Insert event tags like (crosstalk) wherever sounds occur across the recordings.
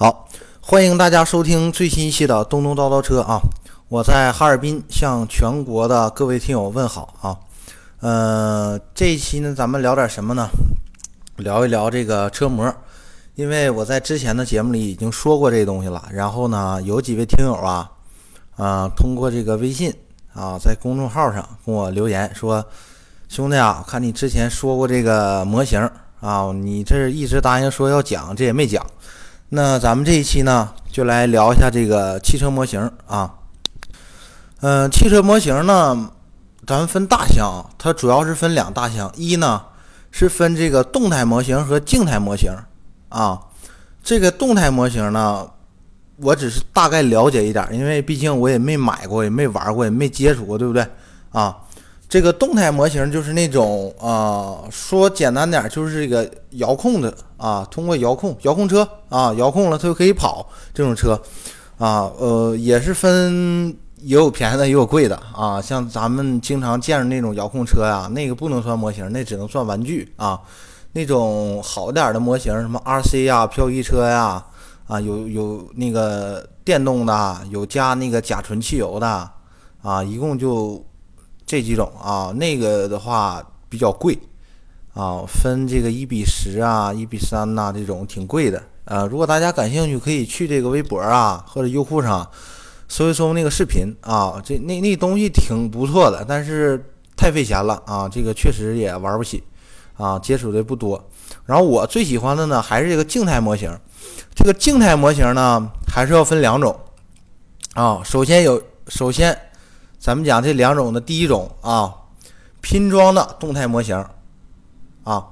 好，欢迎大家收听最新一期的东东叨叨车啊！我在哈尔滨向全国的各位听友问好啊！呃，这一期呢，咱们聊点什么呢？聊一聊这个车模，因为我在之前的节目里已经说过这东西了。然后呢，有几位听友啊，啊，通过这个微信啊，在公众号上跟我留言说：“兄弟啊，看你之前说过这个模型啊，你这一直答应说要讲，这也没讲。”那咱们这一期呢，就来聊一下这个汽车模型啊。嗯，汽车模型呢，咱们分大项，它主要是分两大项。一呢是分这个动态模型和静态模型啊。这个动态模型呢，我只是大概了解一点，因为毕竟我也没买过，也没玩过，也没接触过，对不对啊？这个动态模型就是那种啊，说简单点就是这个遥控的啊，通过遥控遥控车啊，遥控了它就可以跑这种车啊，呃，也是分也有便宜的也有贵的啊，像咱们经常见着那种遥控车呀，那个不能算模型，那只能算玩具啊。那种好点的模型，什么 RC 呀、漂移车呀，啊，有有那个电动的，有加那个甲醇汽油的啊，一共就。这几种啊，那个的话比较贵啊，分这个一比十啊、一比三呐，这种挺贵的。呃，如果大家感兴趣，可以去这个微博啊或者优酷上搜一搜那个视频啊，这那那东西挺不错的，但是太费钱了啊，这个确实也玩不起啊，接触的不多。然后我最喜欢的呢，还是这个静态模型。这个静态模型呢，还是要分两种啊。首先有，首先。咱们讲这两种的第一种啊，拼装的动态模型啊，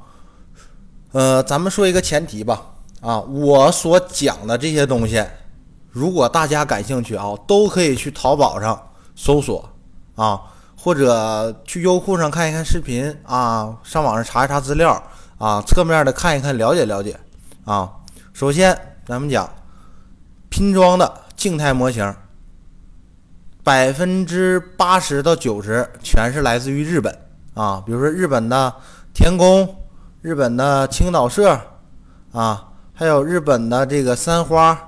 呃，咱们说一个前提吧啊，我所讲的这些东西，如果大家感兴趣啊，都可以去淘宝上搜索啊，或者去优酷上看一看视频啊，上网上查一查资料啊，侧面的看一看，了解了解啊。首先，咱们讲拼装的静态模型。百分之八十到九十全是来自于日本啊，比如说日本的田宫、日本的青岛社啊，还有日本的这个三花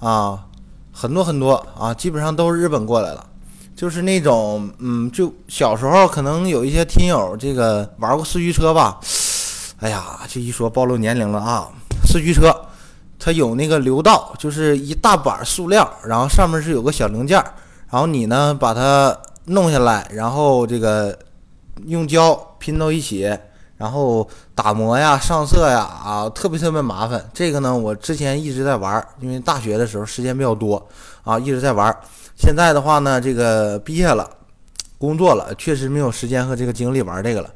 啊，很多很多啊，基本上都是日本过来的。就是那种嗯，就小时候可能有一些听友这个玩过四驱车吧，哎呀，这一说暴露年龄了啊！四驱车它有那个流道，就是一大板塑料，然后上面是有个小零件。然后你呢，把它弄下来，然后这个用胶拼到一起，然后打磨呀、上色呀，啊，特别特别麻烦。这个呢，我之前一直在玩，因为大学的时候时间比较多啊，一直在玩。现在的话呢，这个毕业了，工作了，确实没有时间和这个精力玩这个了。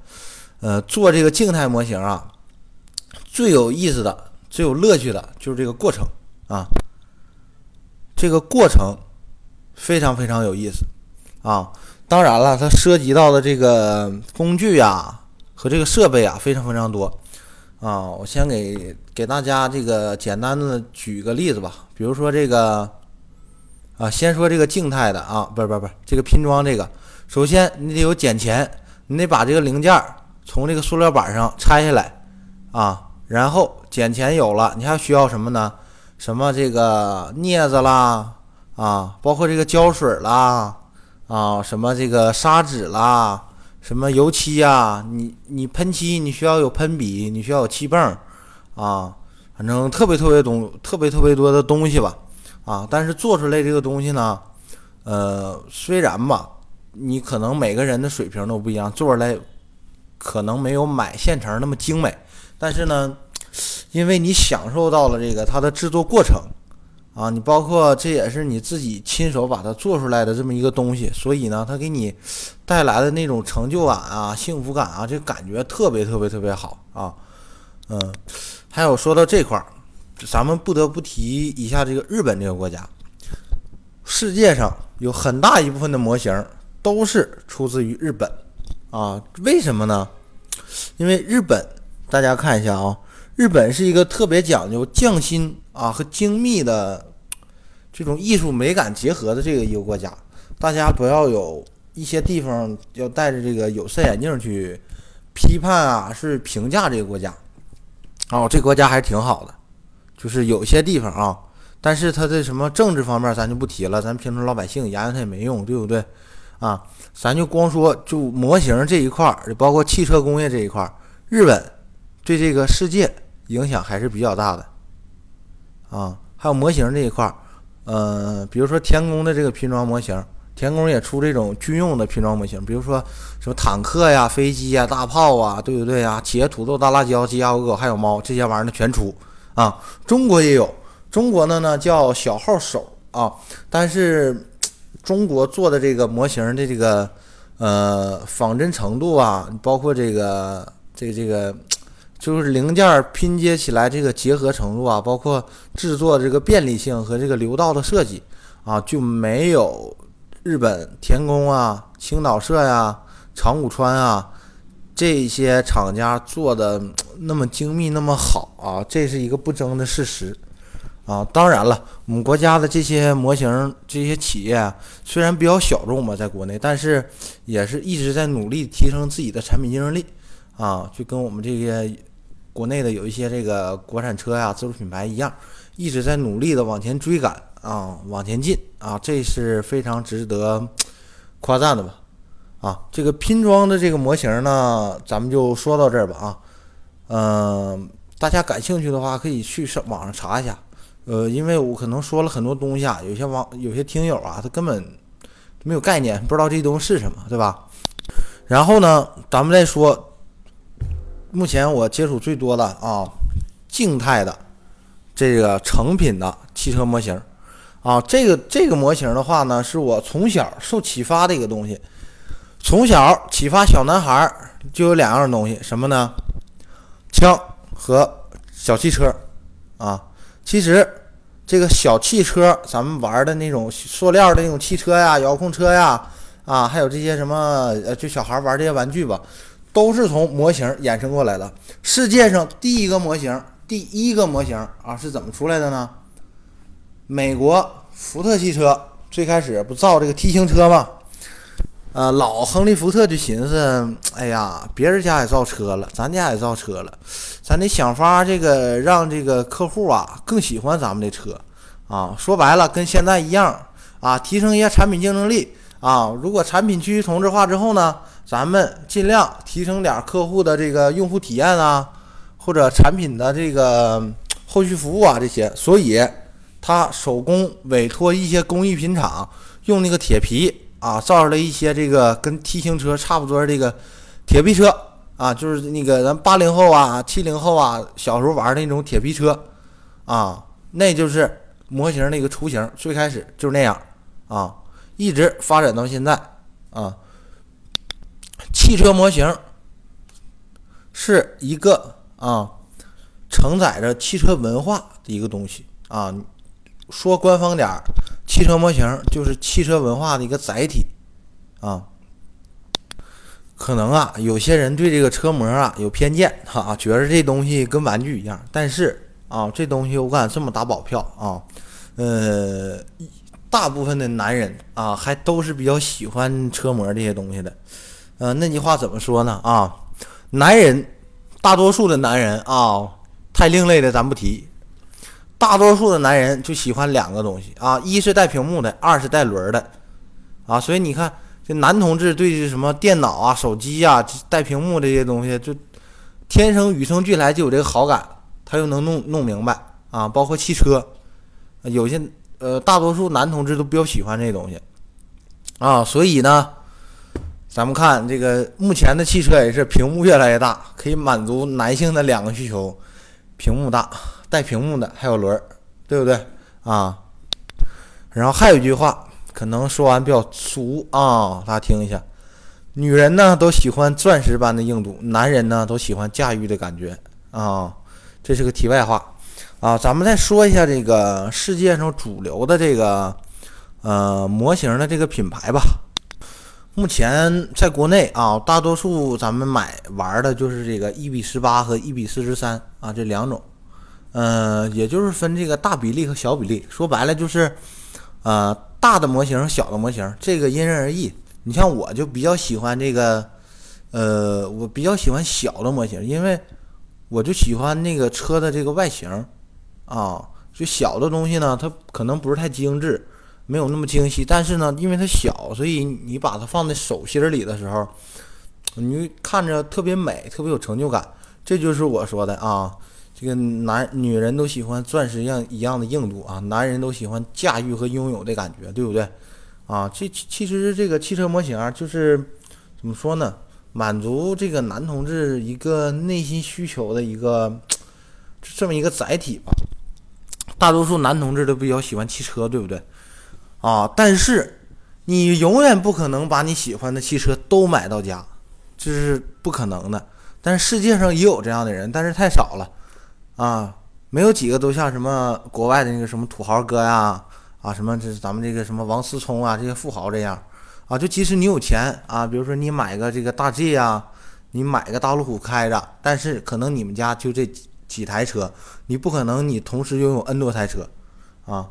呃，做这个静态模型啊，最有意思的、最有乐趣的就是这个过程啊，这个过程。非常非常有意思，啊，当然了，它涉及到的这个工具呀和这个设备啊非常非常多，啊，我先给给大家这个简单的举个例子吧，比如说这个，啊，先说这个静态的啊，不是不是不是这个拼装这个，首先你得有剪钳，你得把这个零件从这个塑料板上拆下来，啊，然后剪钳有了，你还需要什么呢？什么这个镊子啦。啊，包括这个胶水啦，啊，什么这个砂纸啦，什么油漆呀，你你喷漆你需要有喷笔，你需要有漆泵，啊，反正特别特别东特别特别多的东西吧，啊，但是做出来这个东西呢，呃，虽然吧，你可能每个人的水平都不一样，做出来可能没有买现成那么精美，但是呢，因为你享受到了这个它的制作过程。啊，你包括这也是你自己亲手把它做出来的这么一个东西，所以呢，它给你带来的那种成就感啊、幸福感啊，这感觉特别特别特别好啊。嗯，还有说到这块儿，咱们不得不提一下这个日本这个国家。世界上有很大一部分的模型都是出自于日本啊，为什么呢？因为日本，大家看一下啊，日本是一个特别讲究匠心啊和精密的。这种艺术美感结合的这个一个国家，大家不要有一些地方要戴着这个有色眼镜去批判啊，是评价这个国家。哦，这国家还是挺好的，就是有些地方啊，但是它的什么政治方面咱就不提了，咱平常老百姓研究它也没用，对不对？啊，咱就光说就模型这一块儿，包括汽车工业这一块儿，日本对这个世界影响还是比较大的啊。还有模型这一块儿，呃，比如说天宫的这个拼装模型，天宫也出这种军用的拼装模型，比如说什么坦克呀、飞机呀、大炮啊，对不对啊？企业土豆、大辣椒、鸡鸭鹅狗还有猫这些玩意儿的全出啊。中国也有，中国的呢叫小号手啊，但是。中国做的这个模型的这个呃仿真程度啊，包括这个这个这个就是零件拼接起来这个结合程度啊，包括制作这个便利性和这个流道的设计啊，就没有日本田宫啊、青岛社呀、长谷川啊这些厂家做的那么精密那么好啊，这是一个不争的事实。啊，当然了，我们国家的这些模型、这些企业虽然比较小众吧，在国内，但是也是一直在努力提升自己的产品竞争力。啊，就跟我们这些国内的有一些这个国产车呀、自主品牌一样，一直在努力的往前追赶啊，往前进啊，这是非常值得夸赞的吧？啊，这个拼装的这个模型呢，咱们就说到这儿吧。啊，嗯，大家感兴趣的话，可以去上网上查一下。呃，因为我可能说了很多东西啊，有些网有些听友啊，他根本没有概念，不知道这东西是什么，对吧？然后呢，咱们再说，目前我接触最多的啊，静态的这个成品的汽车模型啊，这个这个模型的话呢，是我从小受启发的一个东西。从小启发小男孩就有两样东西，什么呢？枪和小汽车啊。其实，这个小汽车，咱们玩的那种塑料的那种汽车呀、遥控车呀，啊，还有这些什么，呃，就小孩玩这些玩具吧，都是从模型衍生过来的。世界上第一个模型，第一个模型啊，是怎么出来的呢？美国福特汽车最开始不造这个 T 型车吗？呃，老亨利·福特就寻思，哎呀，别人家也造车了，咱家也造车了，咱得想法这个让这个客户啊更喜欢咱们的车啊。说白了，跟现在一样啊，提升一下产品竞争力啊。如果产品趋于同质化之后呢，咱们尽量提升点客户的这个用户体验啊，或者产品的这个后续服务啊这些。所以，他手工委托一些工艺品厂用那个铁皮。啊，造出来一些这个跟 T 型车差不多这个铁皮车啊，就是那个咱八零后啊、七零后啊小时候玩的那种铁皮车啊，那就是模型那个雏形，最开始就是那样啊，一直发展到现在啊。汽车模型是一个啊，承载着汽车文化的一个东西啊。说官方点儿，汽车模型就是汽车文化的一个载体啊。可能啊，有些人对这个车模啊有偏见哈，觉得这东西跟玩具一样。但是啊，这东西我敢这么打保票啊，呃，大部分的男人啊，还都是比较喜欢车模这些东西的。呃，那句话怎么说呢？啊，男人，大多数的男人啊，太另类的咱不提。大多数的男人就喜欢两个东西啊，一是带屏幕的，二是带轮的，啊，所以你看这男同志对这什么电脑啊、手机啊、带屏幕这些东西，就天生与生俱来就有这个好感，他又能弄弄明白啊，包括汽车，有些呃大多数男同志都比较喜欢这东西啊，所以呢，咱们看这个目前的汽车也是屏幕越来越大，可以满足男性的两个需求，屏幕大。带屏幕的还有轮儿，对不对啊？然后还有一句话，可能说完比较俗啊，大家听一下。女人呢都喜欢钻石般的硬度，男人呢都喜欢驾驭的感觉啊。这是个题外话啊。咱们再说一下这个世界上主流的这个呃模型的这个品牌吧。目前在国内啊，大多数咱们买玩的就是这个一比十八和一比四十三啊这两种。呃，也就是分这个大比例和小比例，说白了就是，呃，大的模型、小的模型，这个因人而异。你像我就比较喜欢这个，呃，我比较喜欢小的模型，因为我就喜欢那个车的这个外形，啊。就小的东西呢，它可能不是太精致，没有那么精细，但是呢，因为它小，所以你把它放在手心里的时候，你看着特别美，特别有成就感。这就是我说的啊，这个男女人都喜欢钻石一样一样的硬度啊，男人都喜欢驾驭和拥有的感觉，对不对？啊，这其实这个汽车模型啊就是怎么说呢？满足这个男同志一个内心需求的一个这么一个载体吧。大多数男同志都比较喜欢汽车，对不对？啊，但是你永远不可能把你喜欢的汽车都买到家，这是不可能的。但是世界上也有这样的人，但是太少了啊，没有几个都像什么国外的那个什么土豪哥呀，啊，什么这咱们这个什么王思聪啊这些富豪这样啊。就即使你有钱啊，比如说你买个这个大 G 呀，你买个大路虎开着，但是可能你们家就这。几台车，你不可能你同时拥有 N 多台车，啊，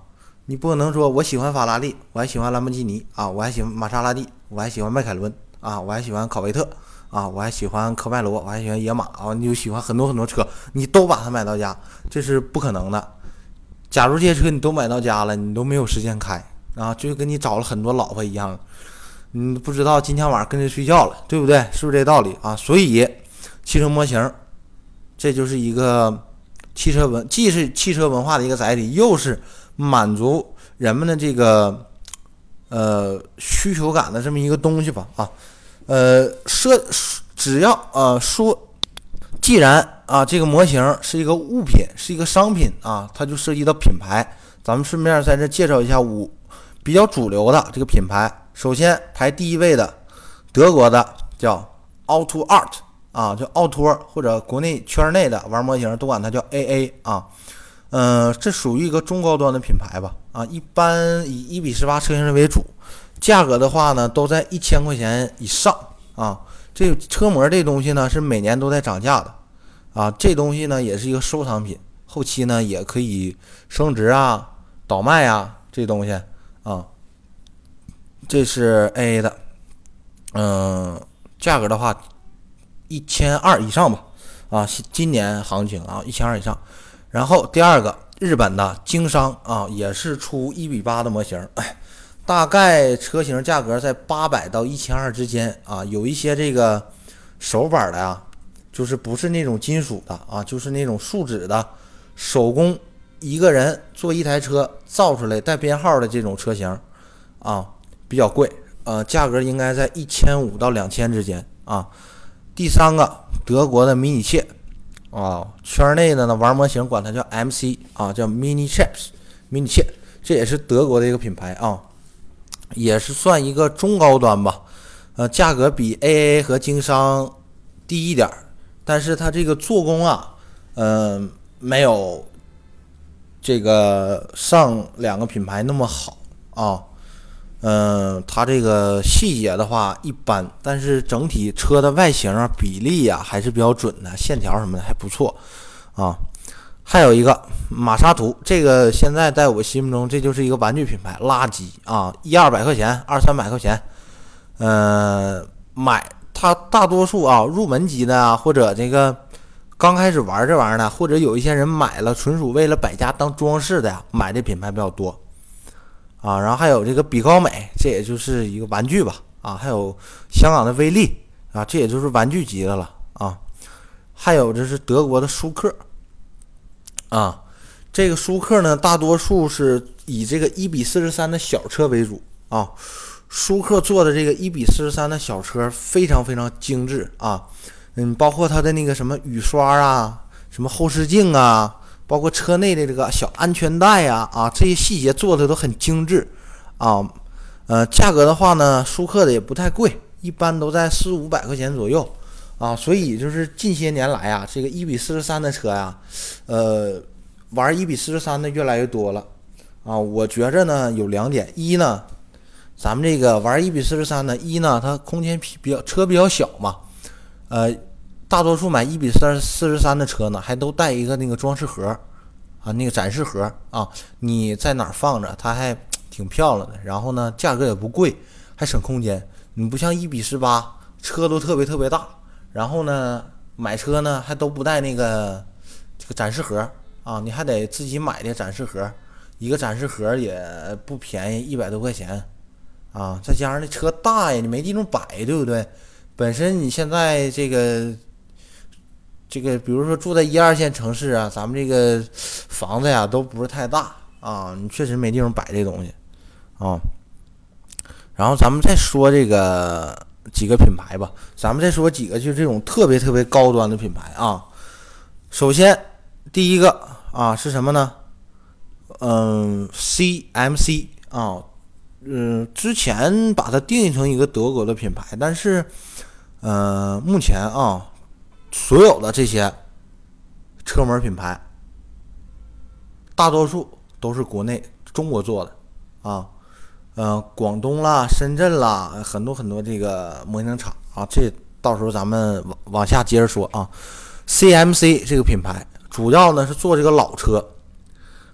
你不可能说我喜欢法拉利，我还喜欢兰博基尼啊，我还喜欢玛莎拉蒂，我还喜欢迈凯伦啊，我还喜欢考维特啊，我还喜欢科迈罗，我还喜欢野马啊，你就喜欢很多很多车，你都把它买到家，这是不可能的。假如这些车你都买到家了，你都没有时间开啊，就跟你找了很多老婆一样，你不知道今天晚上跟谁睡觉了，对不对？是不是这道理啊？所以汽车模型。这就是一个汽车文，既是汽车文化的一个载体，又是满足人们的这个呃需求感的这么一个东西吧啊，呃，设只要呃说，既然啊这个模型是一个物品，是一个商品啊，它就涉及到品牌。咱们顺便在这介绍一下五比较主流的这个品牌。首先排第一位的，德国的叫 Auto Art。啊，叫奥托，或者国内圈内的玩模型都管它叫 AA 啊，嗯，这属于一个中高端的品牌吧？啊，一般以一比十八车型为主，价格的话呢，都在一千块钱以上啊。这车模这东西呢，是每年都在涨价的啊。这东西呢，也是一个收藏品，后期呢也可以升值啊、倒卖啊，这东西啊，这是 AA 的，嗯，价格的话。一千二以上吧，啊，今年行情啊，一千二以上。然后第二个，日本的经商啊，也是出一比八的模型，大概车型价格在八百到一千二之间啊。有一些这个手板的呀，就是不是那种金属的啊，就是那种树脂的，手工一个人做一台车造出来带编号的这种车型啊，比较贵，呃，价格应该在一千五到两千之间啊。第三个，德国的迷你切，啊，圈内的呢玩模型管它叫 MC 啊，叫 Mini Chips，迷你切，这也是德国的一个品牌啊，也是算一个中高端吧，呃，价格比 AA 和经商低一点儿，但是它这个做工啊，嗯，没有这个上两个品牌那么好啊。嗯，它这个细节的话一般，但是整体车的外形啊、比例呀还是比较准的，线条什么的还不错啊。还有一个玛莎图，这个现在在我心目中这就是一个玩具品牌，垃圾啊，一二百块钱，二三百块钱。嗯，买它大多数啊入门级的啊，或者这个刚开始玩这玩意儿的，或者有一些人买了纯属为了摆家当装饰的呀，买这品牌比较多。啊，然后还有这个比高美，这也就是一个玩具吧。啊，还有香港的威利，啊，这也就是玩具级的了。啊，还有这是德国的舒克，啊，这个舒克呢，大多数是以这个一比四十三的小车为主。啊，舒克做的这个一比四十三的小车非常非常精致。啊，嗯，包括它的那个什么雨刷啊，什么后视镜啊。包括车内的这个小安全带呀，啊，这些细节做的都很精致，啊，呃，价格的话呢，舒克的也不太贵，一般都在四五百块钱左右，啊，所以就是近些年来啊，这个一比四十三的车呀，呃，玩一比四十三的越来越多了，啊，我觉着呢有两点，一呢，咱们这个玩一比四十三的，一呢它空间比比较车比较小嘛，呃。大多数买一比三四十三的车呢，还都带一个那个装饰盒啊，那个展示盒啊，你在哪放着，它还挺漂亮的。然后呢，价格也不贵，还省空间。你不像一比十八，车都特别特别大。然后呢，买车呢还都不带那个这个展示盒啊，你还得自己买的展示盒，一个展示盒也不便宜，一百多块钱啊，再加上那车大呀，你没地方摆，对不对？本身你现在这个这个，比如说住在一二线城市啊，咱们这个房子呀都不是太大啊，你确实没地方摆这东西啊。然后咱们再说这个几个品牌吧，咱们再说几个就是这种特别特别高端的品牌啊。首先第一个。啊，是什么呢？嗯，CMC 啊，嗯，之前把它定义成一个德国的品牌，但是，呃，目前啊，所有的这些车门品牌，大多数都是国内中国做的啊，呃，广东啦、深圳啦，很多很多这个模型厂啊，这到时候咱们往往下接着说啊，CMC 这个品牌。主要呢是做这个老车，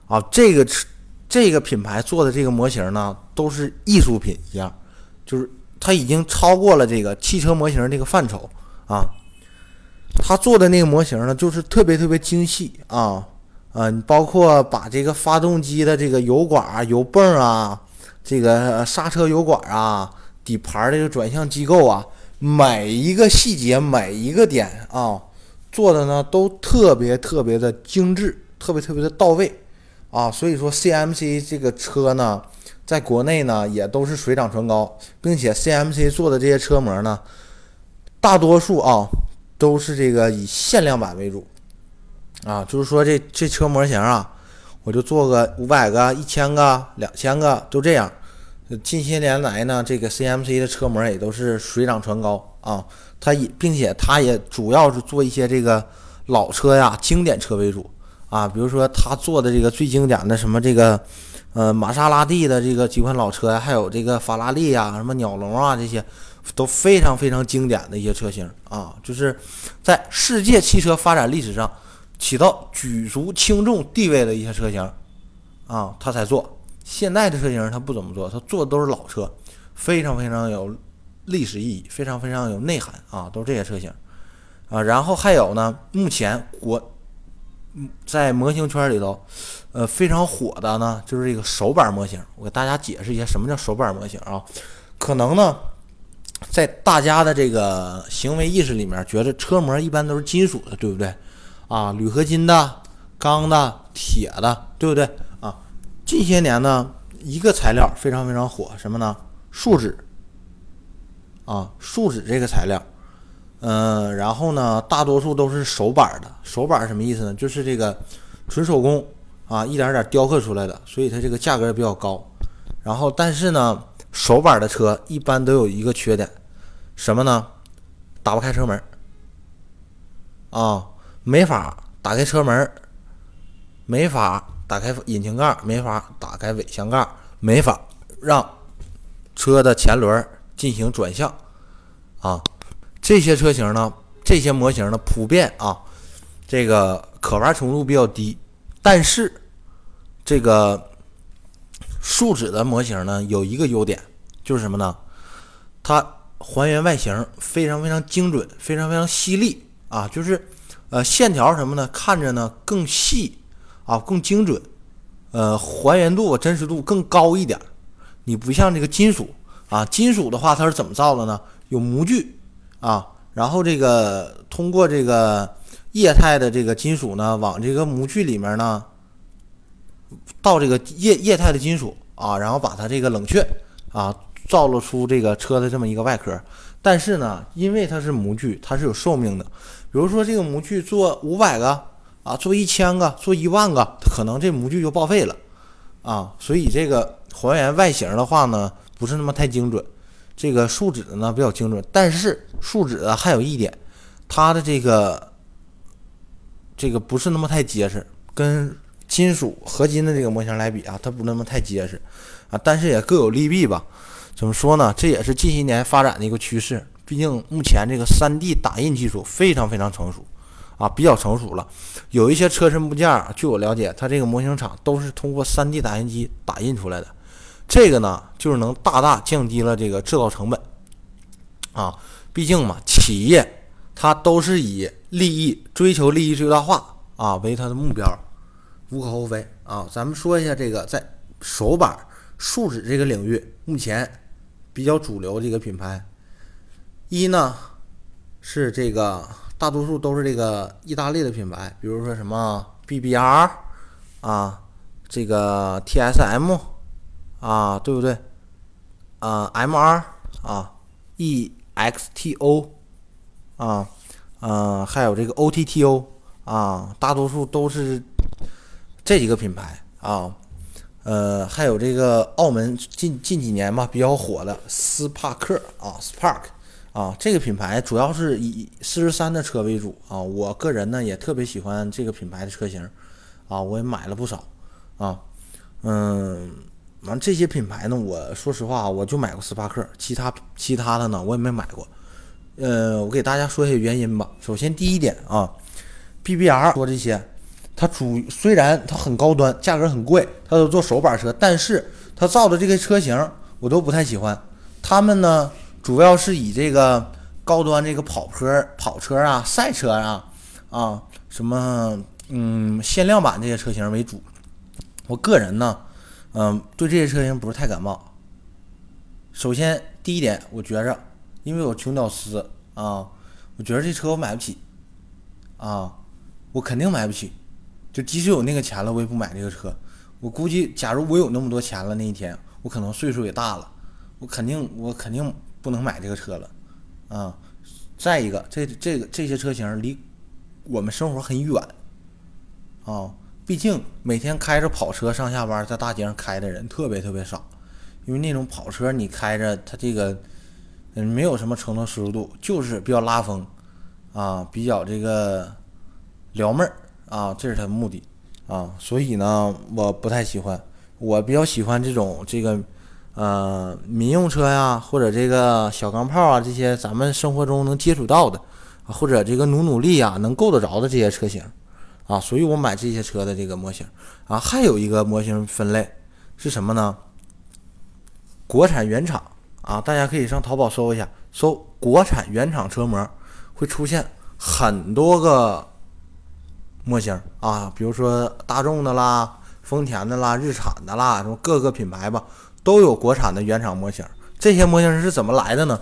啊，这个车这个品牌做的这个模型呢都是艺术品一样，就是它已经超过了这个汽车模型这个范畴啊。他做的那个模型呢就是特别特别精细啊，嗯，包括把这个发动机的这个油管、油泵啊，这个刹车油管啊，底盘这个转向机构啊，每一个细节每一个点啊。做的呢都特别特别的精致，特别特别的到位啊，所以说 CMC 这个车呢，在国内呢也都是水涨船高，并且 CMC 做的这些车模呢，大多数啊都是这个以限量版为主啊，就是说这这车模型啊，我就做个五百个、一千个、两千个，就这样。近些年来呢，这个 CMC 的车模也都是水涨船高啊。它也，并且它也主要是做一些这个老车呀、经典车为主啊。比如说，他做的这个最经典的什么这个，呃，玛莎拉蒂的这个几款老车呀，还有这个法拉利呀、什么鸟笼啊，这些都非常非常经典的一些车型啊。就是在世界汽车发展历史上起到举足轻重地位的一些车型啊，他才做。现在的车型他不怎么做，他做的都是老车，非常非常有。历史意义非常非常有内涵啊，都是这些车型啊。然后还有呢，目前国在模型圈里头，呃，非常火的呢，就是这个手板模型。我给大家解释一下什么叫手板模型啊。可能呢，在大家的这个行为意识里面，觉得车模一般都是金属的，对不对？啊，铝合金的、钢的、铁的，对不对？啊，近些年呢，一个材料非常非常火，什么呢？树脂。啊，树脂这个材料，嗯，然后呢，大多数都是手板的。手板什么意思呢？就是这个纯手工啊，一点点雕刻出来的，所以它这个价格也比较高。然后，但是呢，手板的车一般都有一个缺点，什么呢？打不开车门啊，没法打开车门，没法打开引擎盖，没法打开尾箱盖，没法让车的前轮。进行转向，啊，这些车型呢，这些模型呢，普遍啊，这个可玩程度比较低。但是，这个树脂的模型呢，有一个优点，就是什么呢？它还原外形非常非常精准，非常非常犀利啊，就是呃线条什么呢，看着呢更细啊，更精准，呃，还原度、真实度更高一点。你不像这个金属。啊，金属的话它是怎么造的呢？有模具啊，然后这个通过这个液态的这个金属呢，往这个模具里面呢倒这个液液态的金属啊，然后把它这个冷却啊，造了出这个车的这么一个外壳。但是呢，因为它是模具，它是有寿命的。比如说这个模具做五百个啊，做一千个，做一万个，可能这模具就报废了啊。所以这个还原外形的话呢。不是那么太精准，这个树脂的呢比较精准，但是树脂的还有一点，它的这个这个不是那么太结实，跟金属合金的这个模型来比啊，它不那么太结实啊，但是也各有利弊吧。怎么说呢？这也是近些年发展的一个趋势。毕竟目前这个 3D 打印技术非常非常成熟啊，比较成熟了。有一些车身部件，据我了解，它这个模型厂都是通过 3D 打印机打印出来的。这个呢，就是能大大降低了这个制造成本，啊，毕竟嘛，企业它都是以利益追求利益最大化啊为它的目标，无可厚非啊。咱们说一下这个在手把树脂这个领域，目前比较主流的一个品牌，一呢是这个大多数都是这个意大利的品牌，比如说什么 BBR 啊，这个 TSM 啊，对不对？啊，MR 啊，EXTO 啊，嗯，还有这个 OTTO 啊，大多数都是这几个品牌啊。呃，还有这个澳门近近几年吧比较火的斯帕克啊，Spark 啊，这个品牌主要是以四十三的车为主啊。我个人呢也特别喜欢这个品牌的车型啊，我也买了不少啊。嗯，完这些品牌呢，我说实话我就买过斯帕克，其他其他的呢我也没买过。呃，我给大家说一下原因吧。首先第一点啊，BBR 说这些。它主虽然它很高端，价格很贵，它都做手把车，但是它造的这个车型我都不太喜欢。他们呢，主要是以这个高端这个跑坡跑车啊、赛车啊啊什么嗯限量版这些车型为主。我个人呢，嗯，对这些车型不是太感冒。首先第一点，我觉着，因为我穷屌丝啊，我觉得这车我买不起啊，我肯定买不起。就即使有那个钱了，我也不买这个车。我估计，假如我有那么多钱了，那一天我可能岁数也大了，我肯定我肯定不能买这个车了，啊。再一个，这这个这些车型离我们生活很远，啊，毕竟每天开着跑车上下班，在大街上开的人特别特别少，因为那种跑车你开着它这个，嗯，没有什么承诺舒适度，就是比较拉风，啊，比较这个撩妹儿。啊，这是它的目的，啊，所以呢，我不太喜欢，我比较喜欢这种这个，呃，民用车呀，或者这个小钢炮啊，这些咱们生活中能接触到的，或者这个努努力啊，能够得着的这些车型，啊，所以我买这些车的这个模型，啊，还有一个模型分类是什么呢？国产原厂，啊，大家可以上淘宝搜一下，搜国产原厂车模，会出现很多个。模型啊，比如说大众的啦、丰田的啦、日产的啦，什么各个品牌吧，都有国产的原厂模型。这些模型是怎么来的呢？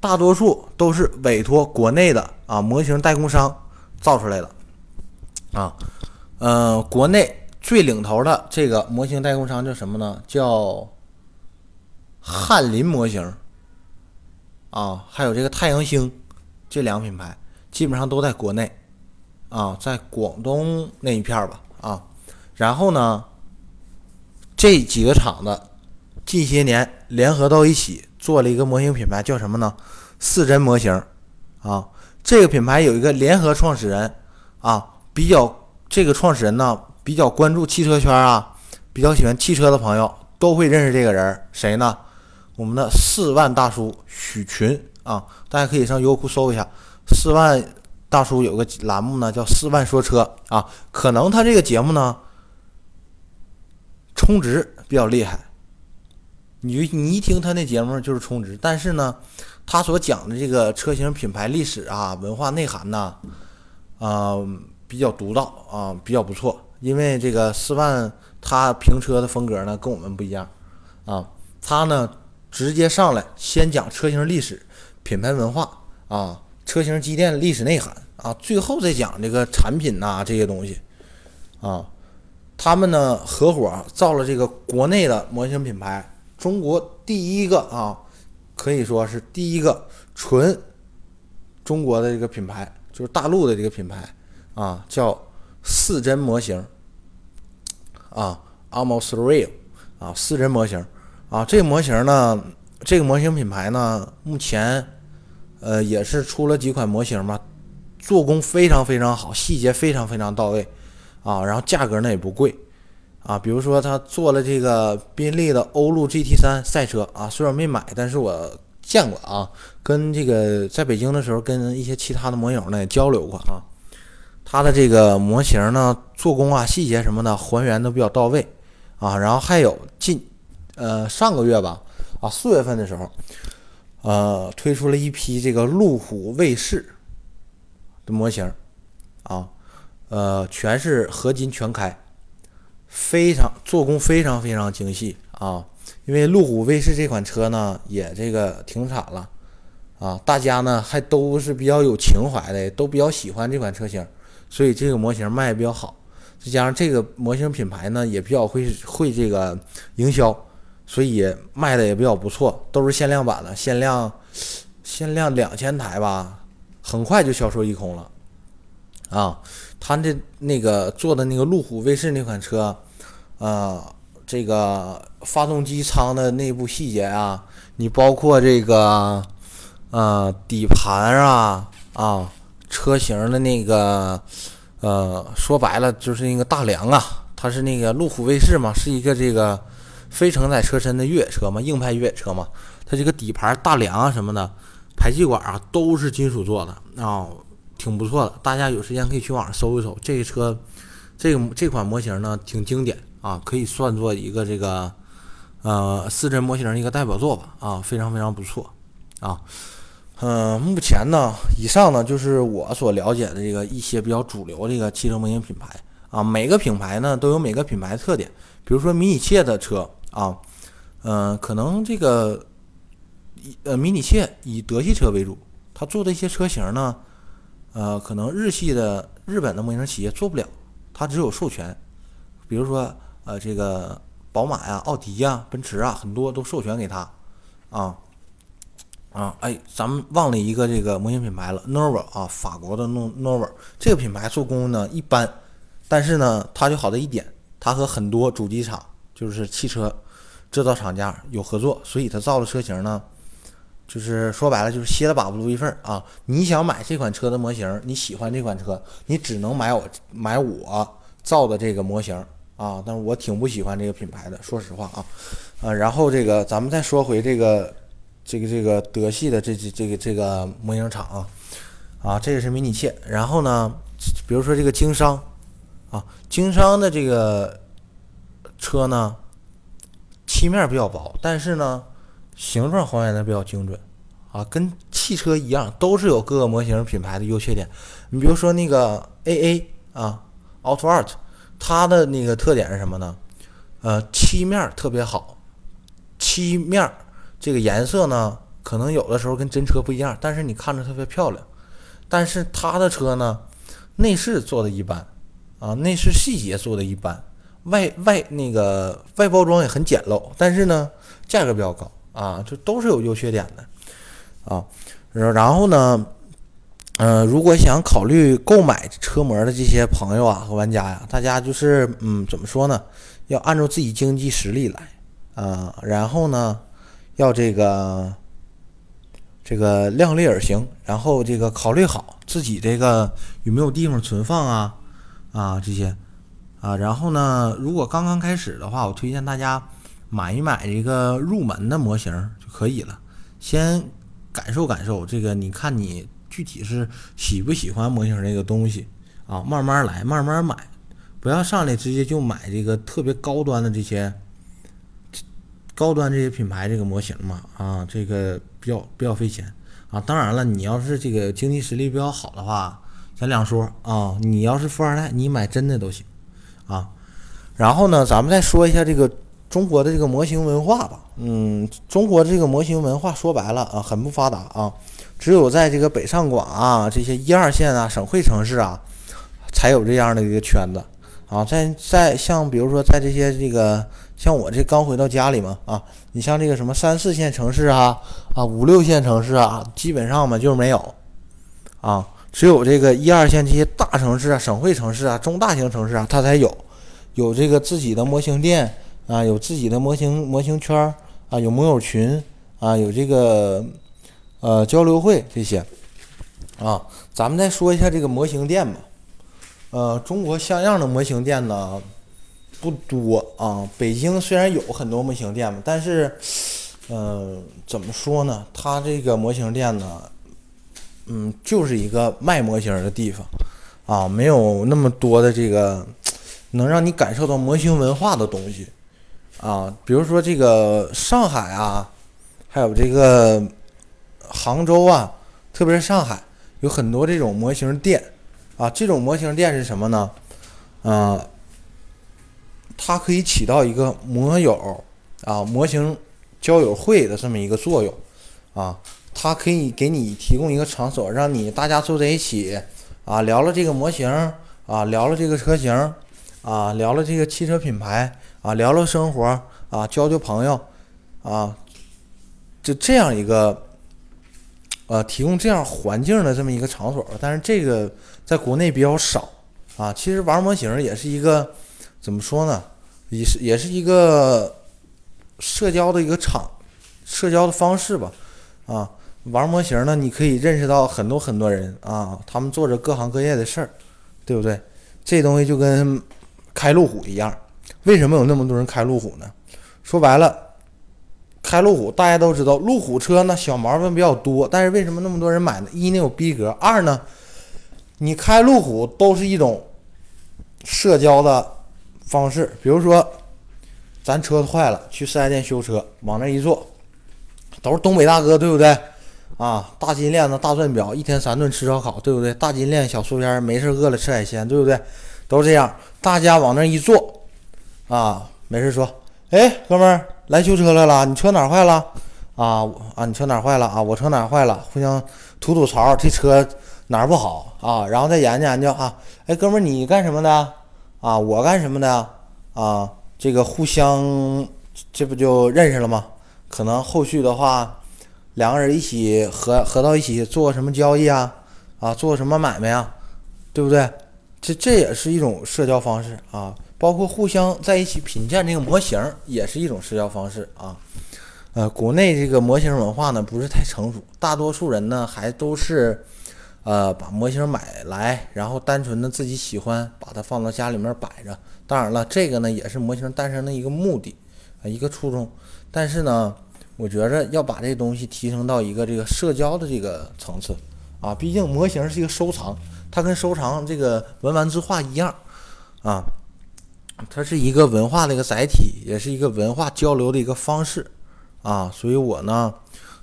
大多数都是委托国内的啊模型代工商造出来的啊。嗯，国内最领头的这个模型代工商叫什么呢？叫翰林模型啊，还有这个太阳星，这两个品牌基本上都在国内。啊，在广东那一片儿吧，啊，然后呢，这几个厂子近些年联合到一起做了一个模型品牌，叫什么呢？四真模型，啊，这个品牌有一个联合创始人，啊，比较这个创始人呢比较关注汽车圈啊，比较喜欢汽车的朋友都会认识这个人，谁呢？我们的四万大叔许群啊，大家可以上优酷搜一下四万。大叔有个栏目呢，叫“四万说车”啊，可能他这个节目呢充值比较厉害。你你一听他那节目就是充值，但是呢，他所讲的这个车型品牌历史啊、文化内涵呢，啊比较独到啊，比较不错。因为这个四万他评车的风格呢跟我们不一样啊，他呢直接上来先讲车型历史、品牌文化啊。车型机电的历史内涵啊，最后再讲这个产品呐这些东西啊，他们呢合伙造了这个国内的模型品牌，中国第一个啊，可以说是第一个纯中国的这个品牌，就是大陆的这个品牌啊，叫四真模型啊，almost real 啊，四真模型啊，这个模型呢，这个模型品牌呢，目前。呃，也是出了几款模型嘛，做工非常非常好，细节非常非常到位，啊，然后价格呢也不贵，啊，比如说他做了这个宾利的欧陆 GT3 赛车啊，虽然没买，但是我见过啊，跟这个在北京的时候跟一些其他的模友呢也交流过啊，他的这个模型呢做工啊细节什么的还原都比较到位，啊，然后还有近呃上个月吧，啊四月份的时候。呃，推出了一批这个路虎卫士的模型，啊，呃，全是合金全开，非常做工非常非常精细啊。因为路虎卫士这款车呢也这个停产了啊，大家呢还都是比较有情怀的，都比较喜欢这款车型，所以这个模型卖的比较好。再加上这个模型品牌呢也比较会会这个营销，所以卖的也比较不错，都是限量版的，限量限量两千台吧，很快就销售一空了啊。他这那个做的那个路虎卫士那款车，啊。这个发动机舱的内部细节啊，你包括这个呃底盘啊啊车型的那个呃说白了就是那个大梁啊，它是那个路虎卫士嘛，是一个这个非承载车身的越野车嘛，硬派越野车嘛，它这个底盘大梁啊什么的，排气管啊都是金属做的啊，挺不错的。大家有时间可以去网上搜一搜，这个车这个这款模型呢挺经典。啊，可以算作一个这个，呃，四针模型一个代表作吧。啊，非常非常不错。啊，嗯，目前呢，以上呢就是我所了解的这个一些比较主流这个汽车模型品牌。啊，每个品牌呢都有每个品牌特点。比如说迷你切的车啊，嗯，可能这个以，呃，迷你切以德系车为主，它做的一些车型呢，呃，可能日系的日本的模型企业做不了，它只有授权。比如说。呃，这个宝马呀、奥迪呀、奔驰啊，很多都授权给他，啊啊，哎，咱们忘了一个这个模型品牌了，Nova 啊，法国的 Nova 这个品牌做工呢一般，但是呢，它就好在一点，它和很多主机厂，就是汽车制造厂家有合作，所以它造的车型呢，就是说白了就是歇了把不如一份儿啊。你想买这款车的模型，你喜欢这款车，你只能买我买我造的这个模型。啊，但是我挺不喜欢这个品牌的，说实话啊，啊，然后这个咱们再说回这个，这个这个德系的这这这个这个模型厂啊，啊，这个是迷你切，然后呢，比如说这个经商，啊，经商的这个车呢，漆面比较薄，但是呢，形状还原的比较精准，啊，跟汽车一样，都是有各个模型品牌的优缺点。你比如说那个 AA 啊，Auto Art。它的那个特点是什么呢？呃，漆面特别好，漆面这个颜色呢，可能有的时候跟真车不一样，但是你看着特别漂亮。但是它的车呢，内饰做的一般，啊，内饰细节做的一般，外外那个外包装也很简陋，但是呢，价格比较高啊，这都是有优缺点的，啊，然后呢。嗯，如果想考虑购买车模的这些朋友啊和玩家呀，大家就是嗯，怎么说呢？要按照自己经济实力来啊，然后呢，要这个这个量力而行，然后这个考虑好自己这个有没有地方存放啊啊这些啊，然后呢，如果刚刚开始的话，我推荐大家买一买这个入门的模型就可以了，先感受感受这个，你看你。具体是喜不喜欢模型这个东西啊？慢慢来，慢慢买，不要上来直接就买这个特别高端的这些高端这些品牌这个模型嘛啊，这个比较比较费钱啊。当然了，你要是这个经济实力比较好的话，咱两说啊。你要是富二代，你买真的都行啊。然后呢，咱们再说一下这个中国的这个模型文化吧。嗯，中国这个模型文化说白了啊，很不发达啊。只有在这个北上广啊，这些一二线啊、省会城市啊，才有这样的一个圈子啊。在在像比如说在这些这个像我这刚回到家里嘛啊，你像这个什么三四线城市啊啊五六线城市啊，基本上嘛就是没有啊。只有这个一二线这些大城市啊、省会城市啊、中大型城市啊，它才有有这个自己的模型店啊，有自己的模型模型圈啊，有模友群啊，有这个。呃，交流会这些啊，咱们再说一下这个模型店吧。呃，中国像样的模型店呢不多啊。北京虽然有很多模型店嘛，但是，呃，怎么说呢？它这个模型店呢，嗯，就是一个卖模型的地方啊，没有那么多的这个 (tsk) 能让你感受到模型文化的东西啊。比如说这个上海啊，还有这个。杭州啊，特别是上海，有很多这种模型店啊。这种模型店是什么呢？啊，它可以起到一个模友啊模型交友会的这么一个作用啊，它可以给你提供一个场所，让你大家坐在一起啊，聊了这个模型啊，聊了这个车型啊，聊了这个汽车品牌啊，聊聊生活啊，交交朋友啊，就这样一个。呃，提供这样环境的这么一个场所，但是这个在国内比较少啊。其实玩模型也是一个怎么说呢，也是也是一个社交的一个场，社交的方式吧。啊，玩模型呢，你可以认识到很多很多人啊，他们做着各行各业的事儿，对不对？这东西就跟开路虎一样，为什么有那么多人开路虎呢？说白了。开路虎，大家都知道，路虎车呢小毛病比较多，但是为什么那么多人买呢？一，那有逼格；二呢，你开路虎都是一种社交的方式。比如说，咱车坏了，去四 S 店修车，往那一坐，都是东北大哥，对不对？啊，大金链子、大钻表，一天三顿吃烧烤，对不对？大金链、小酥烟，没事饿了吃海鲜，对不对？都这样，大家往那一坐，啊，没事说，哎，哥们儿。来修车来了，你车哪坏了？啊啊，你车哪坏了啊？我车哪坏了？互相吐吐槽，这车哪儿不好啊？然后再研究研究啊。哎，哥们儿，你干什么的？啊，我干什么的？啊，这个互相，这不就认识了吗？可能后续的话，两个人一起合合到一起做什么交易啊？啊，做什么买卖啊？对不对？这这也是一种社交方式啊。包括互相在一起品鉴这个模型，也是一种社交方式啊。呃，国内这个模型文化呢不是太成熟，大多数人呢还都是，呃，把模型买来，然后单纯的自己喜欢，把它放到家里面摆着。当然了，这个呢也是模型诞生的一个目的啊，一个初衷。但是呢，我觉着要把这东西提升到一个这个社交的这个层次啊，毕竟模型是一个收藏，它跟收藏这个文玩字画一样啊。它是一个文化的一个载体，也是一个文化交流的一个方式，啊，所以我呢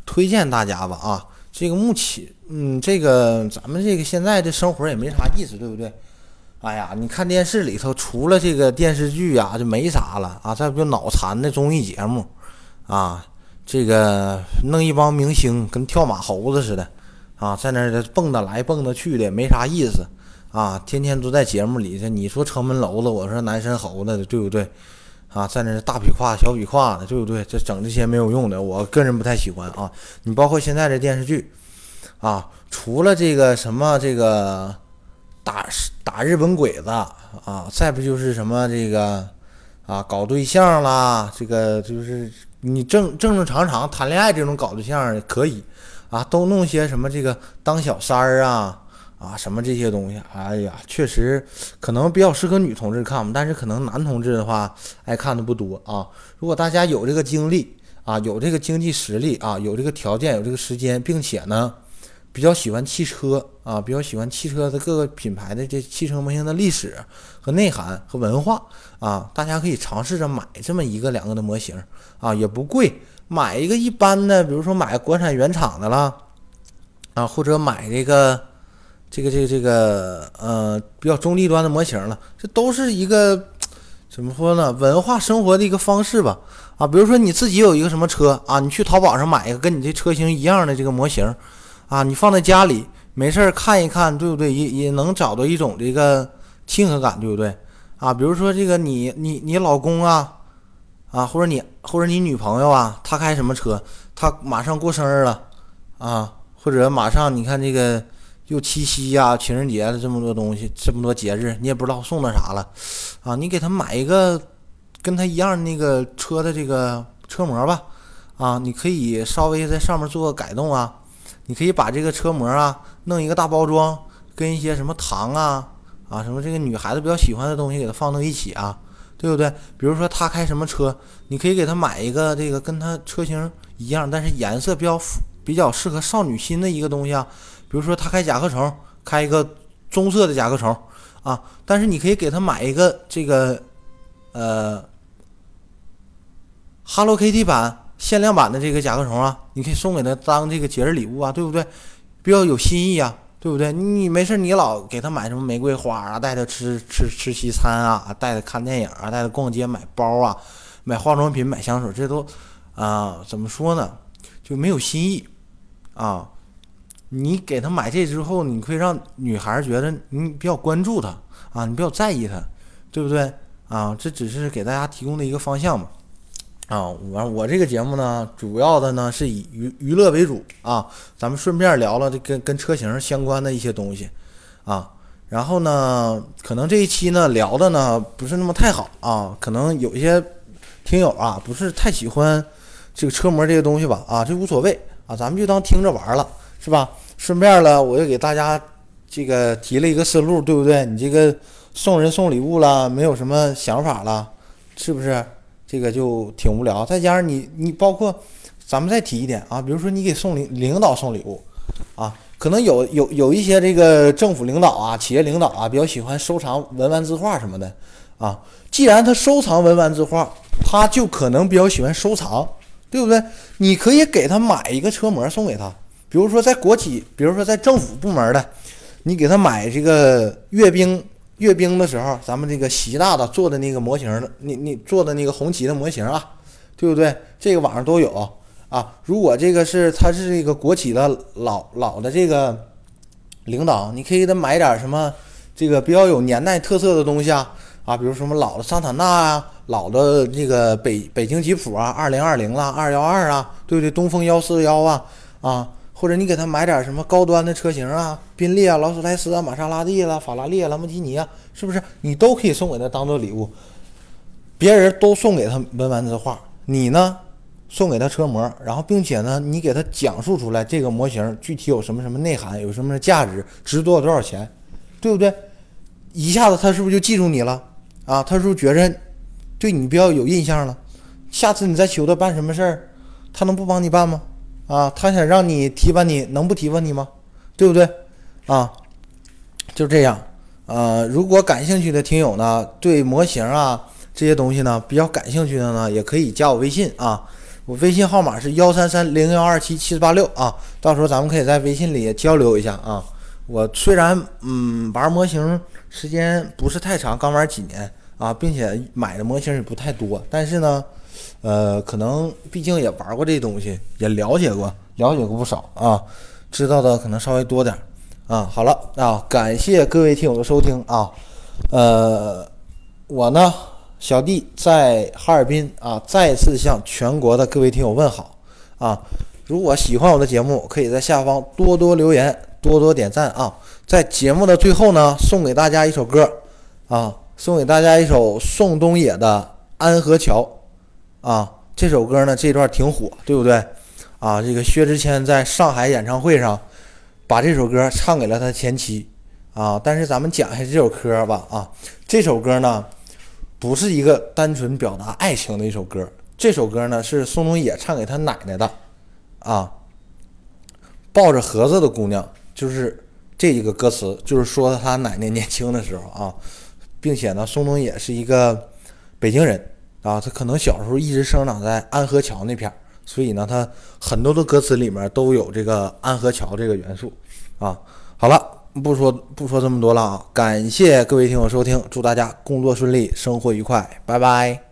推荐大家吧，啊，这个目前，嗯，这个咱们这个现在的生活也没啥意思，对不对？哎呀，你看电视里头，除了这个电视剧呀，就没啥了啊，再不就脑残的综艺节目，啊，这个弄一帮明星跟跳马猴子似的，啊，在那儿蹦跶来蹦跶去的，没啥意思。啊，天天都在节目里，这你说城门楼子，我说男神猴子，对不对？啊，在那大笔胯、小笔胯的，对不对？这整这些没有用的，我个人不太喜欢啊。你包括现在这电视剧，啊，除了这个什么这个打打日本鬼子啊，再不就是什么这个啊搞对象啦，这个就是你正正正常常谈恋爱这种搞对象可以啊，都弄些什么这个当小三儿啊。啊，什么这些东西？哎呀，确实可能比较适合女同志看，但是可能男同志的话，爱看的不多啊。如果大家有这个精力啊，有这个经济实力啊，有这个条件，有这个时间，并且呢，比较喜欢汽车啊，比较喜欢汽车的各个品牌的这汽车模型的历史和内涵和文化啊，大家可以尝试着买这么一个两个的模型啊，也不贵，买一个一般的，比如说买国产原厂的啦，啊，或者买这个。这个这个这个呃比较中低端的模型了，这都是一个怎么说呢？文化生活的一个方式吧。啊，比如说你自己有一个什么车啊，你去淘宝上买一个跟你这车型一样的这个模型，啊，你放在家里没事儿看一看，对不对？也也能找到一种这个亲和感，对不对？啊，比如说这个你你你老公啊，啊，或者你或者你女朋友啊，他开什么车？他马上过生日了啊，或者马上你看这个。又七夕呀、情人节的这么多东西，这么多节日，你也不知道送他啥了，啊，你给他买一个跟他一样那个车的这个车模吧，啊，你可以稍微在上面做个改动啊，你可以把这个车模啊弄一个大包装，跟一些什么糖啊啊什么这个女孩子比较喜欢的东西给它放到一起啊，对不对？比如说他开什么车，你可以给他买一个这个跟他车型一样，但是颜色比较比较适合少女心的一个东西啊。比如说他开甲壳虫，开一个棕色的甲壳虫啊，但是你可以给他买一个这个呃 Hello Kitty 版限量版的这个甲壳虫啊，你可以送给他当这个节日礼物啊，对不对？比较有新意啊。对不对？你没事，你老给他买什么玫瑰花啊，带他吃吃吃西餐啊，带他看电影啊，带他逛街买包啊，买化妆品、买香水，这都啊，怎么说呢？就没有新意啊。你给他买这之后，你会让女孩觉得你比较关注他啊，你比较在意他，对不对啊？这只是给大家提供的一个方向嘛。啊，我我这个节目呢，主要的呢是以娱娱乐为主啊，咱们顺便聊了这跟跟车型相关的一些东西啊。然后呢，可能这一期呢聊的呢不是那么太好啊，可能有一些听友啊不是太喜欢这个车模这些东西吧啊，这无所谓啊，咱们就当听着玩了，是吧？顺便了，我又给大家这个提了一个思路，对不对？你这个送人送礼物了，没有什么想法了，是不是？这个就挺无聊，再加上你，你包括咱们再提一点啊，比如说你给送领领导送礼物啊，可能有有有一些这个政府领导啊、企业领导啊比较喜欢收藏文玩字画什么的啊。既然他收藏文玩字画，他就可能比较喜欢收藏，对不对？你可以给他买一个车模送给他，比如说在国企，比如说在政府部门的，你给他买这个阅兵。阅兵的时候，咱们这个习大大做的那个模型的，你你做的那个红旗的模型啊，对不对？这个网上都有啊。如果这个是他是这个国企的老老的这个领导，你可以给他买点什么这个比较有年代特色的东西啊啊，比如什么老的桑塔纳啊，老的这个北北京吉普啊，二零二零啦，二幺二啊，对不对？东风幺四幺啊啊。或者你给他买点什么高端的车型啊，宾利啊、劳斯莱斯啊、玛莎拉蒂啦、法拉利、兰博基尼啊，是不是？你都可以送给他当做礼物。别人都送给他文玩字画，你呢，送给他车模，然后并且呢，你给他讲述出来这个模型具体有什么什么内涵，有什么价值，值多少多少钱，对不对？一下子他是不是就记住你了啊？他是不是觉着对你比较有印象了？下次你再求他办什么事儿，他能不帮你办吗？啊，他想让你提拔你，能不提拔你吗？对不对？啊，就这样。呃，如果感兴趣的听友呢，对模型啊这些东西呢比较感兴趣的呢，也可以加我微信啊。我微信号码是幺三三零幺二七七四八六啊。到时候咱们可以在微信里交流一下啊。我虽然嗯玩模型时间不是太长，刚玩几年啊，并且买的模型也不太多，但是呢。呃，可能毕竟也玩过这东西，也了解过，了解过不少啊，知道的可能稍微多点啊。好了啊，感谢各位听友的收听啊。呃，我呢，小弟在哈尔滨啊，再次向全国的各位听友问好啊。如果喜欢我的节目，可以在下方多多留言，多多点赞啊。在节目的最后呢，送给大家一首歌啊，送给大家一首宋冬野的《安河桥》。啊，这首歌呢，这段挺火，对不对？啊，这个薛之谦在上海演唱会上把这首歌唱给了他前妻。啊，但是咱们讲一下这首歌吧。啊，这首歌呢，不是一个单纯表达爱情的一首歌。这首歌呢，是宋冬野唱给他奶奶的。啊，抱着盒子的姑娘，就是这一个歌词，就是说他奶奶年轻的时候啊，并且呢，宋冬野是一个北京人。啊，他可能小时候一直生长在安河桥那片儿，所以呢，他很多的歌词里面都有这个安河桥这个元素。啊，好了，不说不说这么多了啊，感谢各位听友收听，祝大家工作顺利，生活愉快，拜拜。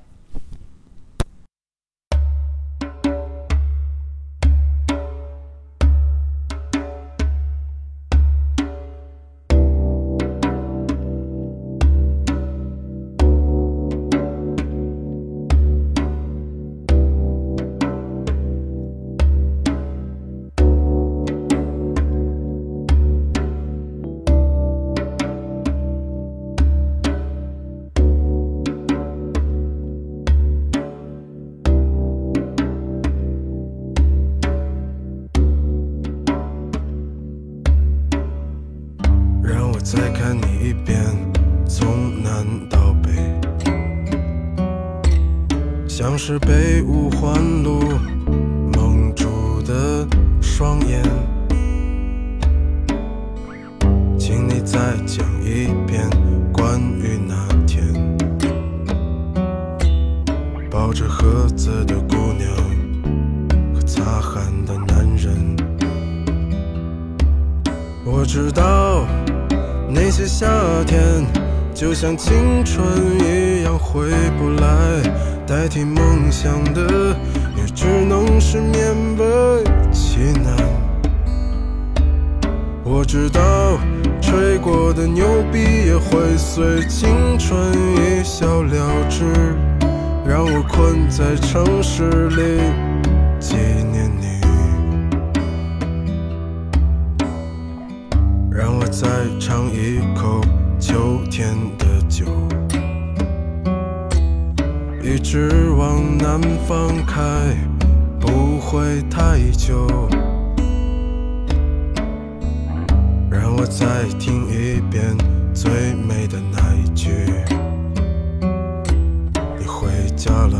是被五环路蒙住的双眼。请你再讲一遍关于那天抱着盒子的姑娘和擦汗的男人。我。我知道那些夏天就像青城市里纪念你。让我再尝一口秋天的酒，一直往南方开，不会太久。让我再听一遍最美的那一句：你回家了，